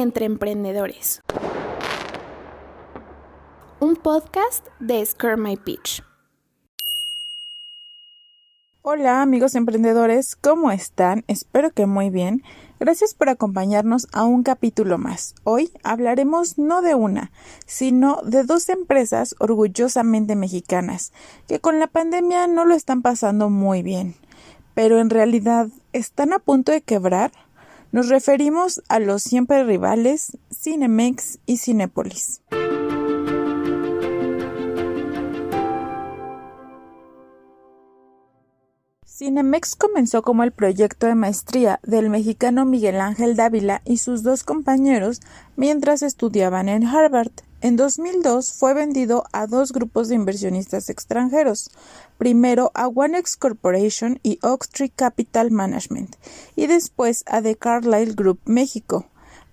Entre Emprendedores. Un podcast de Scare My Pitch. Hola amigos emprendedores, ¿cómo están? Espero que muy bien. Gracias por acompañarnos a un capítulo más. Hoy hablaremos no de una, sino de dos empresas orgullosamente mexicanas, que con la pandemia no lo están pasando muy bien, pero en realidad están a punto de quebrar. Nos referimos a los siempre rivales Cinemex y Cinépolis. Cinemex comenzó como el proyecto de maestría del mexicano Miguel Ángel Dávila y sus dos compañeros mientras estudiaban en Harvard. En 2002 fue vendido a dos grupos de inversionistas extranjeros, primero a OneX Corporation y Oaktree Capital Management, y después a The Carlyle Group México.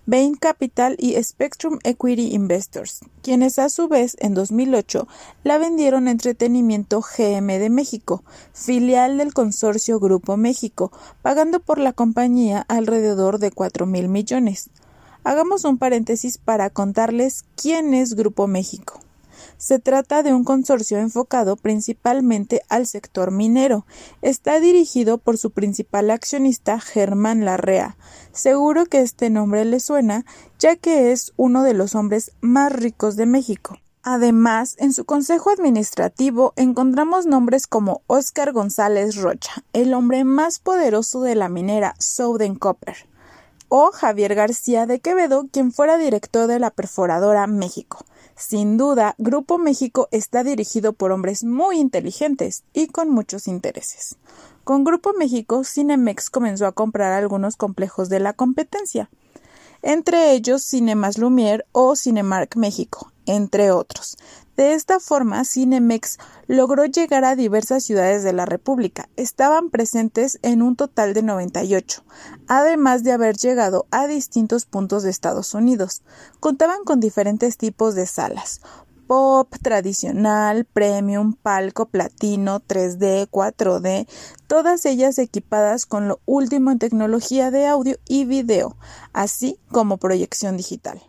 Bain Capital y Spectrum Equity Investors, quienes a su vez en 2008 la vendieron a Entretenimiento GM de México, filial del consorcio Grupo México, pagando por la compañía alrededor de 4 mil millones. Hagamos un paréntesis para contarles quién es Grupo México. Se trata de un consorcio enfocado principalmente al sector minero. Está dirigido por su principal accionista Germán Larrea. Seguro que este nombre le suena, ya que es uno de los hombres más ricos de México. Además, en su consejo administrativo encontramos nombres como Óscar González Rocha, el hombre más poderoso de la minera Southern Copper, o Javier García de Quevedo, quien fuera director de la perforadora México. Sin duda, Grupo México está dirigido por hombres muy inteligentes y con muchos intereses. Con Grupo México, Cinemex comenzó a comprar algunos complejos de la competencia, entre ellos Cinemas Lumière o Cinemark México, entre otros. De esta forma, Cinemex logró llegar a diversas ciudades de la República. Estaban presentes en un total de 98, además de haber llegado a distintos puntos de Estados Unidos. Contaban con diferentes tipos de salas, pop, tradicional, premium, palco, platino, 3D, 4D, todas ellas equipadas con lo último en tecnología de audio y video, así como proyección digital.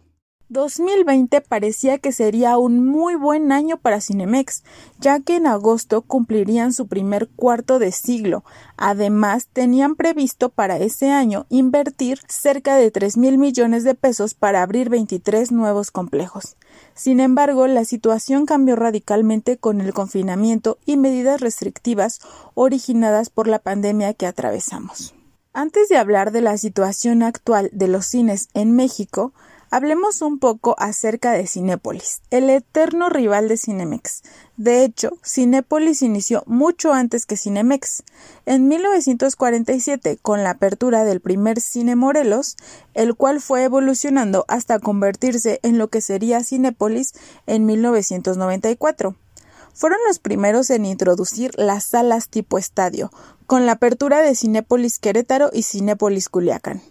2020 parecía que sería un muy buen año para Cinemex, ya que en agosto cumplirían su primer cuarto de siglo. Además, tenían previsto para ese año invertir cerca de 3 mil millones de pesos para abrir 23 nuevos complejos. Sin embargo, la situación cambió radicalmente con el confinamiento y medidas restrictivas originadas por la pandemia que atravesamos. Antes de hablar de la situación actual de los cines en México, Hablemos un poco acerca de Cinépolis, el eterno rival de Cinemex. De hecho, Cinépolis inició mucho antes que Cinemex. En 1947, con la apertura del primer Cine Morelos, el cual fue evolucionando hasta convertirse en lo que sería Cinépolis en 1994 fueron los primeros en introducir las salas tipo estadio, con la apertura de Cinépolis Querétaro y Cinépolis Culiacán.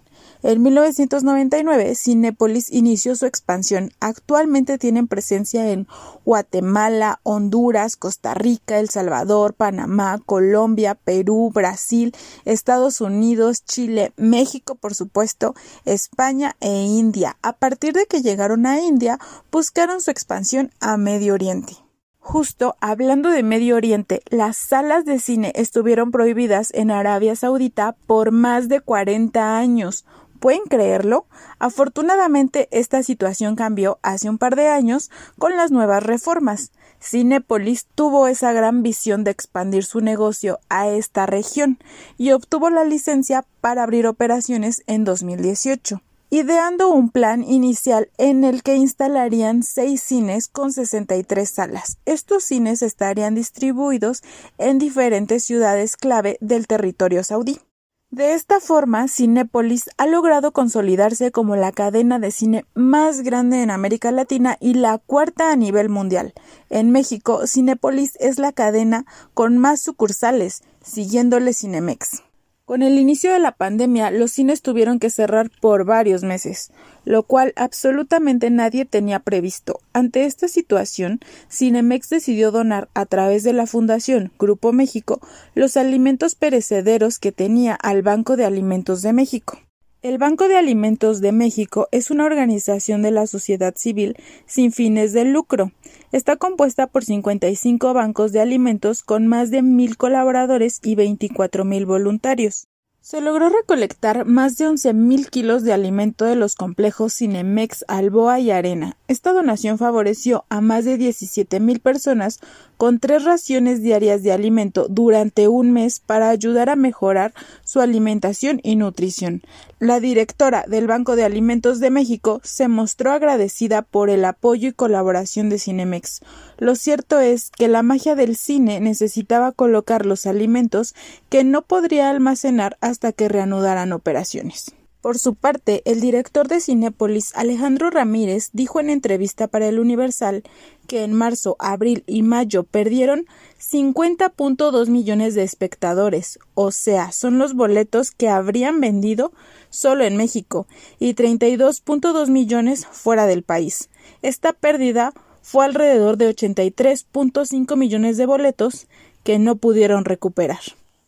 En 1999, Cinépolis inició su expansión. Actualmente tienen presencia en Guatemala, Honduras, Costa Rica, El Salvador, Panamá, Colombia, Perú, Brasil, Estados Unidos, Chile, México, por supuesto, España e India. A partir de que llegaron a India, buscaron su expansión a Medio Oriente. Justo hablando de Medio Oriente, las salas de cine estuvieron prohibidas en Arabia Saudita por más de 40 años. ¿Pueden creerlo? Afortunadamente esta situación cambió hace un par de años con las nuevas reformas. Cinepolis tuvo esa gran visión de expandir su negocio a esta región y obtuvo la licencia para abrir operaciones en 2018 ideando un plan inicial en el que instalarían seis cines con 63 salas. Estos cines estarían distribuidos en diferentes ciudades clave del territorio saudí. De esta forma, Cinépolis ha logrado consolidarse como la cadena de cine más grande en América Latina y la cuarta a nivel mundial. En México, Cinépolis es la cadena con más sucursales, siguiéndole Cinemex. Con el inicio de la pandemia, los cines tuvieron que cerrar por varios meses, lo cual absolutamente nadie tenía previsto. Ante esta situación, Cinemex decidió donar a través de la Fundación Grupo México los alimentos perecederos que tenía al Banco de Alimentos de México. El Banco de Alimentos de México es una organización de la sociedad civil sin fines de lucro. Está compuesta por 55 bancos de alimentos con más de mil colaboradores y 24 mil voluntarios. Se logró recolectar más de 11.000 kilos de alimento de los complejos Cinemex, Alboa y Arena. Esta donación favoreció a más de 17.000 personas con tres raciones diarias de alimento durante un mes para ayudar a mejorar su alimentación y nutrición. La directora del Banco de Alimentos de México se mostró agradecida por el apoyo y colaboración de Cinemex. Lo cierto es que la magia del cine necesitaba colocar los alimentos que no podría almacenar hasta que reanudaran operaciones. Por su parte, el director de Cinépolis, Alejandro Ramírez, dijo en entrevista para el Universal que en marzo, abril y mayo perdieron 50.2 millones de espectadores, o sea, son los boletos que habrían vendido solo en México, y 32.2 millones fuera del país. Esta pérdida fue alrededor de 83.5 millones de boletos que no pudieron recuperar.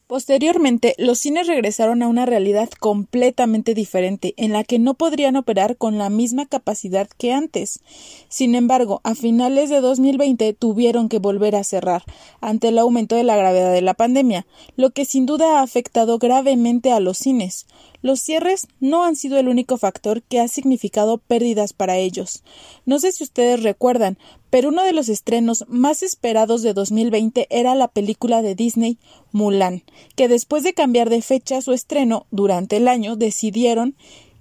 Posteriormente, los cines regresaron a una realidad completamente diferente, en la que no podrían operar con la misma capacidad que antes. Sin embargo, a finales de 2020 tuvieron que volver a cerrar, ante el aumento de la gravedad de la pandemia, lo que sin duda ha afectado gravemente a los cines. Los cierres no han sido el único factor que ha significado pérdidas para ellos. No sé si ustedes recuerdan, pero uno de los estrenos más esperados de 2020 era la película de Disney Mulan, que después de cambiar de fecha su estreno durante el año decidieron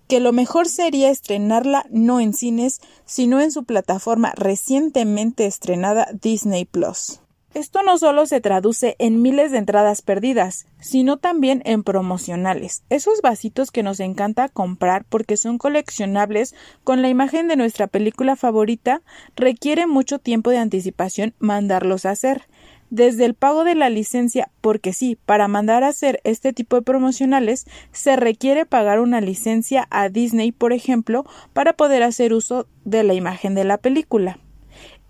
que lo mejor sería estrenarla no en cines, sino en su plataforma recientemente estrenada Disney Plus. Esto no solo se traduce en miles de entradas perdidas, sino también en promocionales, esos vasitos que nos encanta comprar porque son coleccionables con la imagen de nuestra película favorita, requiere mucho tiempo de anticipación mandarlos a hacer. Desde el pago de la licencia, porque sí, para mandar a hacer este tipo de promocionales se requiere pagar una licencia a Disney, por ejemplo, para poder hacer uso de la imagen de la película.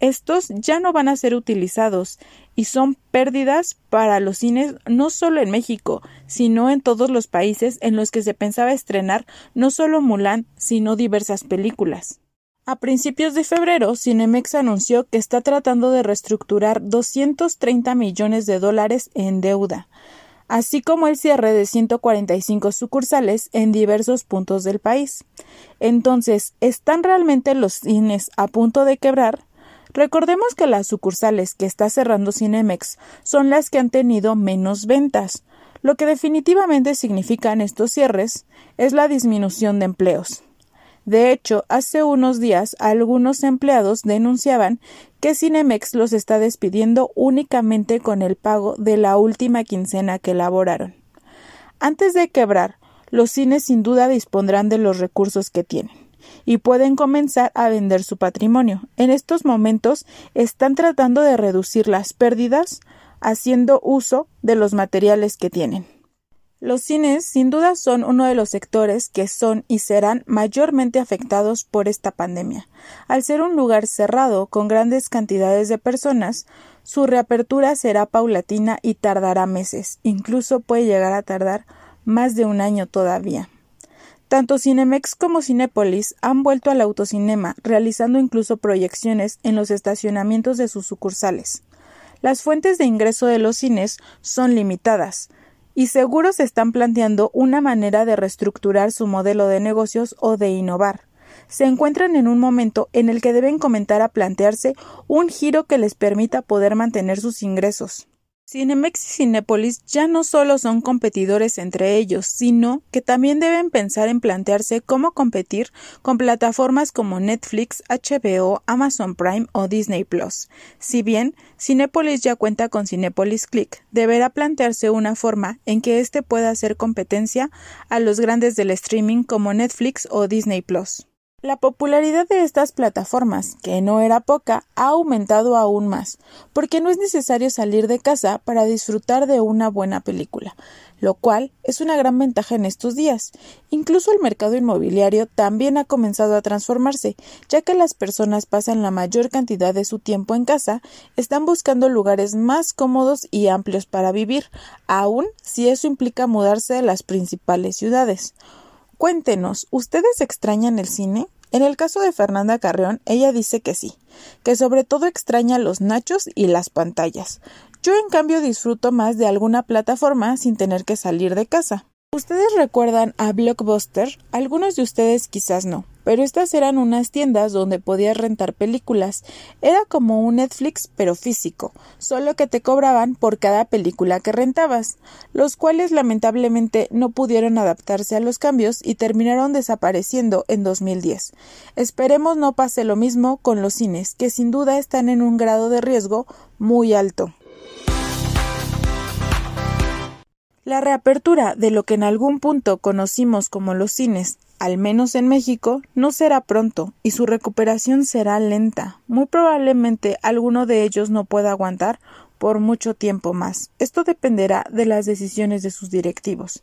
Estos ya no van a ser utilizados y son pérdidas para los cines no solo en México, sino en todos los países en los que se pensaba estrenar no solo Mulan, sino diversas películas. A principios de febrero, Cinemex anunció que está tratando de reestructurar 230 millones de dólares en deuda, así como el cierre de 145 sucursales en diversos puntos del país. Entonces, ¿están realmente los cines a punto de quebrar? Recordemos que las sucursales que está cerrando Cinemex son las que han tenido menos ventas. Lo que definitivamente significan estos cierres es la disminución de empleos. De hecho, hace unos días algunos empleados denunciaban que Cinemex los está despidiendo únicamente con el pago de la última quincena que elaboraron. Antes de quebrar, los cines sin duda dispondrán de los recursos que tienen y pueden comenzar a vender su patrimonio. En estos momentos están tratando de reducir las pérdidas haciendo uso de los materiales que tienen. Los cines sin duda son uno de los sectores que son y serán mayormente afectados por esta pandemia. Al ser un lugar cerrado con grandes cantidades de personas, su reapertura será paulatina y tardará meses, incluso puede llegar a tardar más de un año todavía. Tanto Cinemex como Cinépolis han vuelto al autocinema, realizando incluso proyecciones en los estacionamientos de sus sucursales. Las fuentes de ingreso de los cines son limitadas, y seguro se están planteando una manera de reestructurar su modelo de negocios o de innovar. Se encuentran en un momento en el que deben comentar a plantearse un giro que les permita poder mantener sus ingresos. Cinemex y Cinépolis ya no solo son competidores entre ellos, sino que también deben pensar en plantearse cómo competir con plataformas como Netflix, HBO, Amazon Prime o Disney Plus. Si bien Cinépolis ya cuenta con Cinépolis Click, deberá plantearse una forma en que éste pueda hacer competencia a los grandes del streaming como Netflix o Disney Plus. La popularidad de estas plataformas, que no era poca, ha aumentado aún más, porque no es necesario salir de casa para disfrutar de una buena película, lo cual es una gran ventaja en estos días. Incluso el mercado inmobiliario también ha comenzado a transformarse, ya que las personas pasan la mayor cantidad de su tiempo en casa, están buscando lugares más cómodos y amplios para vivir, aun si eso implica mudarse a las principales ciudades. Cuéntenos, ¿ustedes extrañan el cine? En el caso de Fernanda Carreón, ella dice que sí, que sobre todo extraña los nachos y las pantallas. Yo en cambio disfruto más de alguna plataforma sin tener que salir de casa. ¿Ustedes recuerdan a Blockbuster? Algunos de ustedes quizás no, pero estas eran unas tiendas donde podías rentar películas. Era como un Netflix pero físico, solo que te cobraban por cada película que rentabas, los cuales lamentablemente no pudieron adaptarse a los cambios y terminaron desapareciendo en 2010. Esperemos no pase lo mismo con los cines, que sin duda están en un grado de riesgo muy alto. La reapertura de lo que en algún punto conocimos como los cines, al menos en México, no será pronto y su recuperación será lenta. Muy probablemente alguno de ellos no pueda aguantar por mucho tiempo más. Esto dependerá de las decisiones de sus directivos.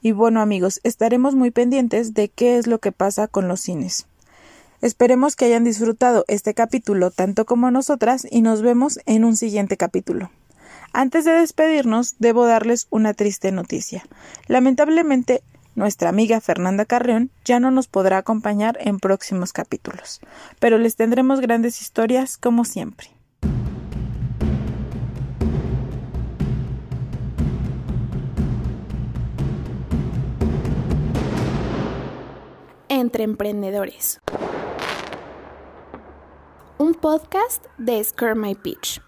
Y bueno amigos, estaremos muy pendientes de qué es lo que pasa con los cines. Esperemos que hayan disfrutado este capítulo tanto como nosotras y nos vemos en un siguiente capítulo. Antes de despedirnos, debo darles una triste noticia. Lamentablemente, nuestra amiga Fernanda Carreón ya no nos podrá acompañar en próximos capítulos, pero les tendremos grandes historias como siempre. Entre Emprendedores. Un podcast de Scare My Pitch.